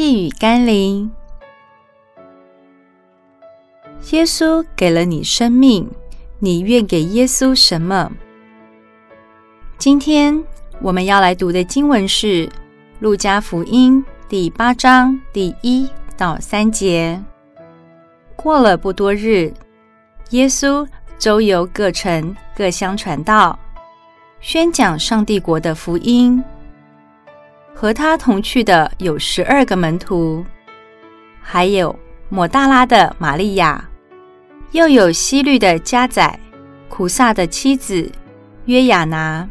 气与甘霖。耶稣给了你生命，你愿给耶稣什么？今天我们要来读的经文是《路加福音》第八章第一到三节。过了不多日，耶稣周游各城各乡传道，宣讲上帝国的福音。和他同去的有十二个门徒，还有抹大拉的玛利亚，又有希律的家宰、苦撒的妻子约亚拿，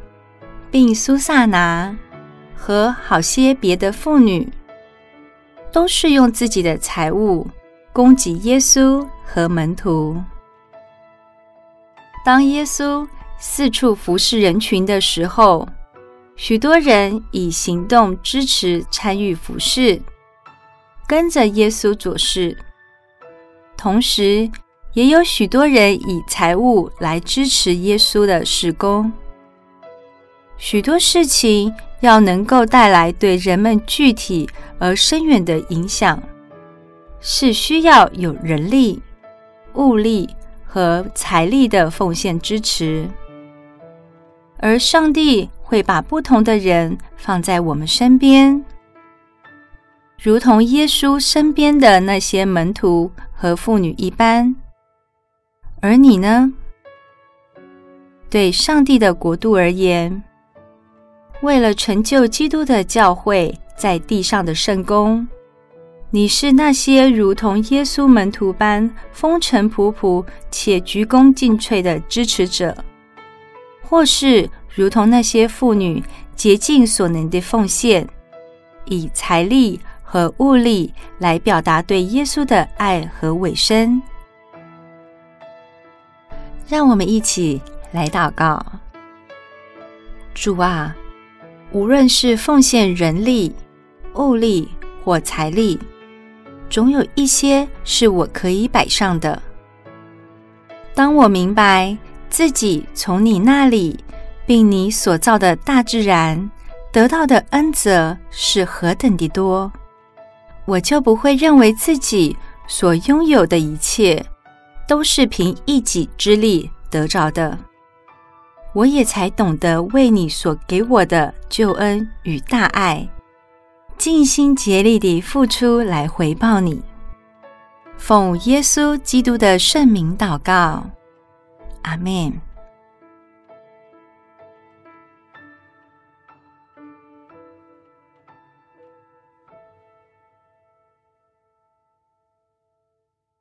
并苏撒拿和好些别的妇女，都是用自己的财物供给耶稣和门徒。当耶稣四处服侍人群的时候，许多人以行动支持参与服侍，跟着耶稣做事；同时，也有许多人以财物来支持耶稣的事工。许多事情要能够带来对人们具体而深远的影响，是需要有人力、物力和财力的奉献支持，而上帝。会把不同的人放在我们身边，如同耶稣身边的那些门徒和妇女一般。而你呢？对上帝的国度而言，为了成就基督的教会在地上的圣工，你是那些如同耶稣门徒般风尘仆仆且鞠躬尽瘁的支持者，或是？如同那些妇女竭尽所能的奉献，以财力和物力来表达对耶稣的爱和委身。让我们一起来祷告：主啊，无论是奉献人力、物力或财力，总有一些是我可以摆上的。当我明白自己从你那里。并你所造的大自然得到的恩泽是何等的多，我就不会认为自己所拥有的一切都是凭一己之力得着的。我也才懂得为你所给我的救恩与大爱，尽心竭力地付出来回报你。奉耶稣基督的圣名祷告，阿门。